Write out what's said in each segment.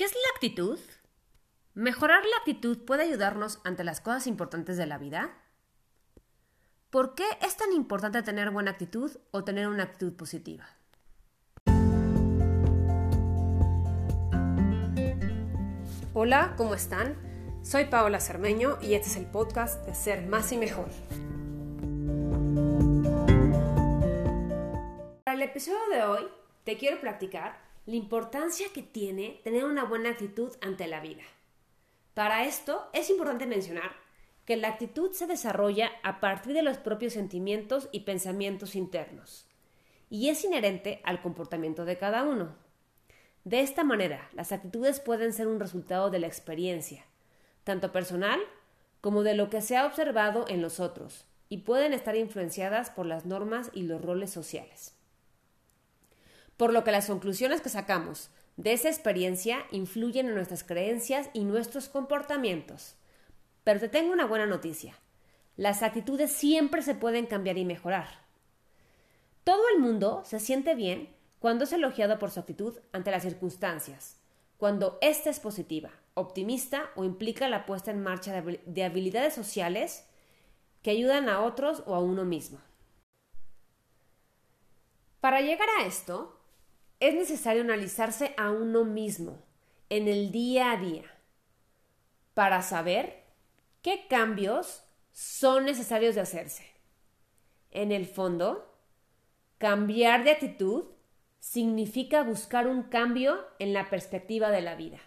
¿Qué es la actitud? ¿Mejorar la actitud puede ayudarnos ante las cosas importantes de la vida? ¿Por qué es tan importante tener buena actitud o tener una actitud positiva? Hola, ¿cómo están? Soy Paola Cermeño y este es el podcast de Ser Más y Mejor. Para el episodio de hoy te quiero platicar la importancia que tiene tener una buena actitud ante la vida. Para esto es importante mencionar que la actitud se desarrolla a partir de los propios sentimientos y pensamientos internos y es inherente al comportamiento de cada uno. De esta manera, las actitudes pueden ser un resultado de la experiencia, tanto personal como de lo que se ha observado en los otros, y pueden estar influenciadas por las normas y los roles sociales por lo que las conclusiones que sacamos de esa experiencia influyen en nuestras creencias y nuestros comportamientos. Pero te tengo una buena noticia. Las actitudes siempre se pueden cambiar y mejorar. Todo el mundo se siente bien cuando es elogiado por su actitud ante las circunstancias, cuando ésta es positiva, optimista o implica la puesta en marcha de habilidades sociales que ayudan a otros o a uno mismo. Para llegar a esto, es necesario analizarse a uno mismo en el día a día para saber qué cambios son necesarios de hacerse. En el fondo, cambiar de actitud significa buscar un cambio en la perspectiva de la vida.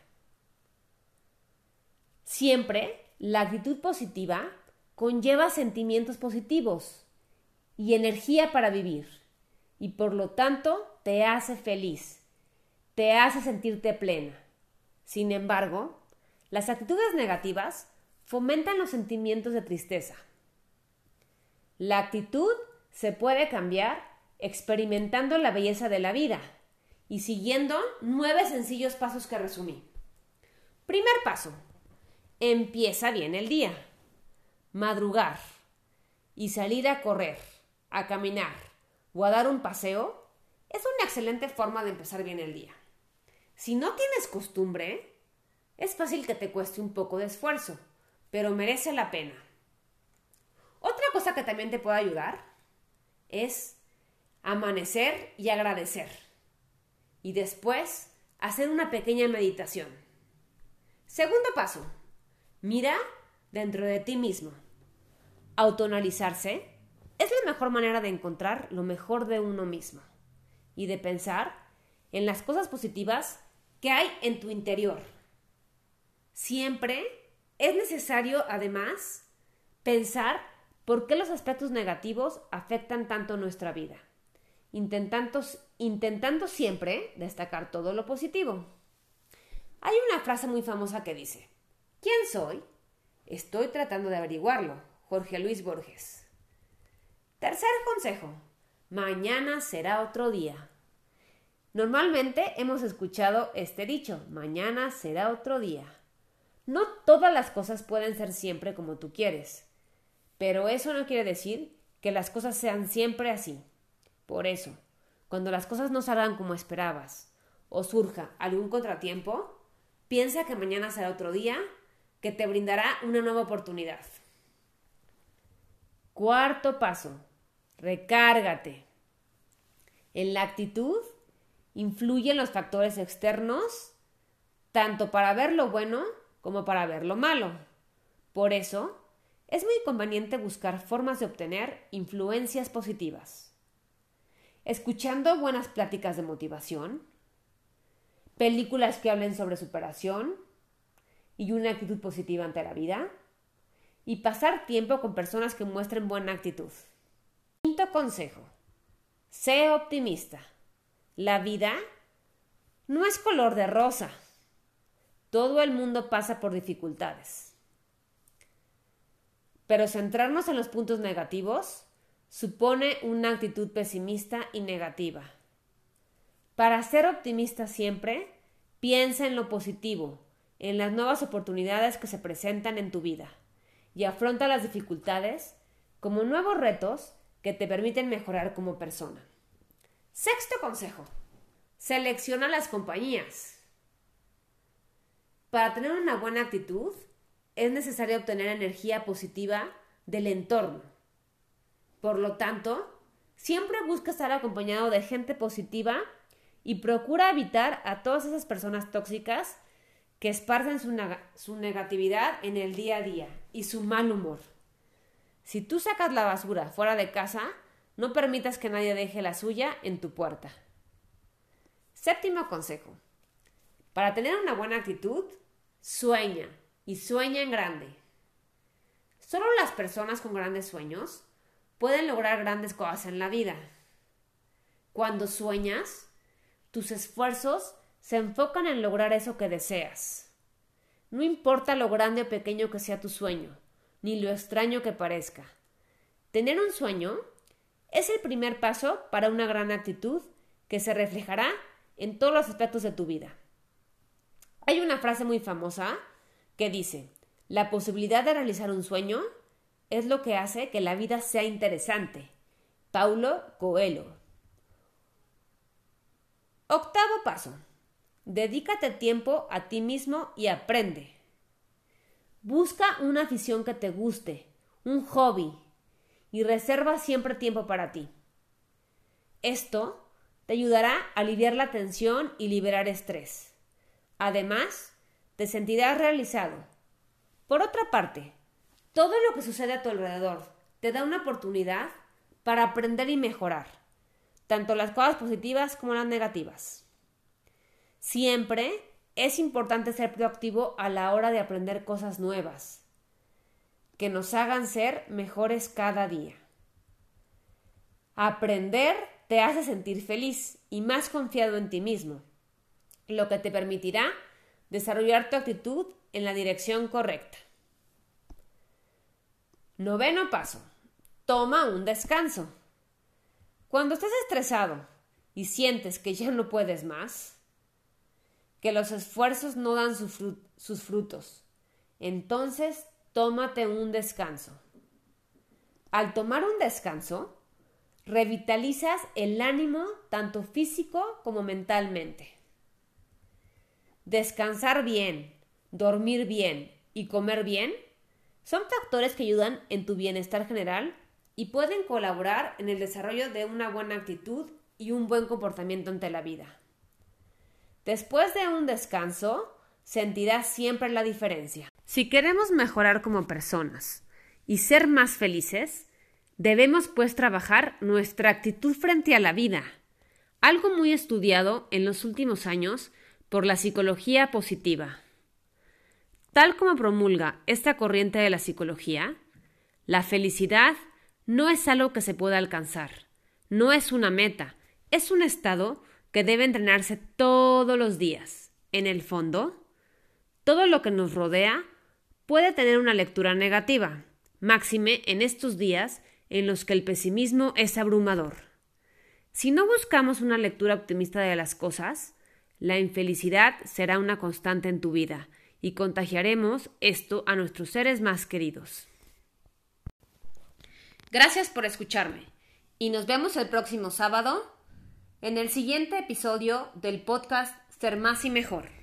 Siempre la actitud positiva conlleva sentimientos positivos y energía para vivir y por lo tanto te hace feliz, te hace sentirte plena. Sin embargo, las actitudes negativas fomentan los sentimientos de tristeza. La actitud se puede cambiar experimentando la belleza de la vida y siguiendo nueve sencillos pasos que resumí. Primer paso. Empieza bien el día. Madrugar y salir a correr, a caminar o a dar un paseo es una excelente forma de empezar bien el día. Si no tienes costumbre, es fácil que te cueste un poco de esfuerzo, pero merece la pena. Otra cosa que también te puede ayudar es amanecer y agradecer. Y después hacer una pequeña meditación. Segundo paso, mira dentro de ti mismo. Autoanalizarse es la mejor manera de encontrar lo mejor de uno mismo y de pensar en las cosas positivas que hay en tu interior. Siempre es necesario, además, pensar por qué los aspectos negativos afectan tanto nuestra vida, intentando, intentando siempre destacar todo lo positivo. Hay una frase muy famosa que dice, ¿quién soy? Estoy tratando de averiguarlo. Jorge Luis Borges. Tercer consejo. Mañana será otro día. Normalmente hemos escuchado este dicho, mañana será otro día. No todas las cosas pueden ser siempre como tú quieres, pero eso no quiere decir que las cosas sean siempre así. Por eso, cuando las cosas no salgan como esperabas o surja algún contratiempo, piensa que mañana será otro día que te brindará una nueva oportunidad. Cuarto paso, recárgate. En la actitud influyen los factores externos tanto para ver lo bueno como para ver lo malo. Por eso, es muy conveniente buscar formas de obtener influencias positivas. Escuchando buenas pláticas de motivación, películas que hablen sobre superación y una actitud positiva ante la vida, y pasar tiempo con personas que muestren buena actitud. Quinto consejo. Sé optimista. La vida no es color de rosa. Todo el mundo pasa por dificultades. Pero centrarnos en los puntos negativos supone una actitud pesimista y negativa. Para ser optimista siempre, piensa en lo positivo, en las nuevas oportunidades que se presentan en tu vida y afronta las dificultades como nuevos retos que te permiten mejorar como persona. Sexto consejo. Selecciona las compañías. Para tener una buena actitud es necesario obtener energía positiva del entorno. Por lo tanto, siempre busca estar acompañado de gente positiva y procura evitar a todas esas personas tóxicas que esparcen su, su, negatividad en el día a día y su mal humor. Si tú sacas la basura fuera de casa, no permitas que nadie deje la suya en tu puerta. Séptimo consejo. Para tener una buena actitud, sueña y sueña en grande. Solo las personas con grandes sueños pueden lograr grandes cosas en la vida. Cuando sueñas, tus esfuerzos se enfocan en lograr eso que deseas. No importa lo grande o pequeño que sea tu sueño, ni lo extraño que parezca. Tener un sueño es el primer paso para una gran actitud que se reflejará en todos los aspectos de tu vida. Hay una frase muy famosa que dice, la posibilidad de realizar un sueño es lo que hace que la vida sea interesante. Paulo Coelho. Octavo paso. Dedícate tiempo a ti mismo y aprende. Busca una afición que te guste, un hobby, y reserva siempre tiempo para ti. Esto te ayudará a aliviar la tensión y liberar estrés. Además, te sentirás realizado. Por otra parte, todo lo que sucede a tu alrededor te da una oportunidad para aprender y mejorar tanto las cosas positivas como las negativas. Siempre es importante ser proactivo a la hora de aprender cosas nuevas, que nos hagan ser mejores cada día. Aprender te hace sentir feliz y más confiado en ti mismo, lo que te permitirá desarrollar tu actitud en la dirección correcta. Noveno paso. Toma un descanso. Cuando estás estresado y sientes que ya no puedes más, que los esfuerzos no dan sus frutos, entonces tómate un descanso. Al tomar un descanso, revitalizas el ánimo tanto físico como mentalmente. Descansar bien, dormir bien y comer bien son factores que ayudan en tu bienestar general y pueden colaborar en el desarrollo de una buena actitud y un buen comportamiento ante la vida. Después de un descanso, sentirás siempre la diferencia. Si queremos mejorar como personas y ser más felices, debemos pues trabajar nuestra actitud frente a la vida, algo muy estudiado en los últimos años por la psicología positiva. Tal como promulga esta corriente de la psicología, la felicidad no es algo que se pueda alcanzar, no es una meta, es un estado que debe entrenarse todos los días. En el fondo, todo lo que nos rodea puede tener una lectura negativa, máxime en estos días en los que el pesimismo es abrumador. Si no buscamos una lectura optimista de las cosas, la infelicidad será una constante en tu vida y contagiaremos esto a nuestros seres más queridos. Gracias por escucharme y nos vemos el próximo sábado en el siguiente episodio del podcast Ser más y mejor.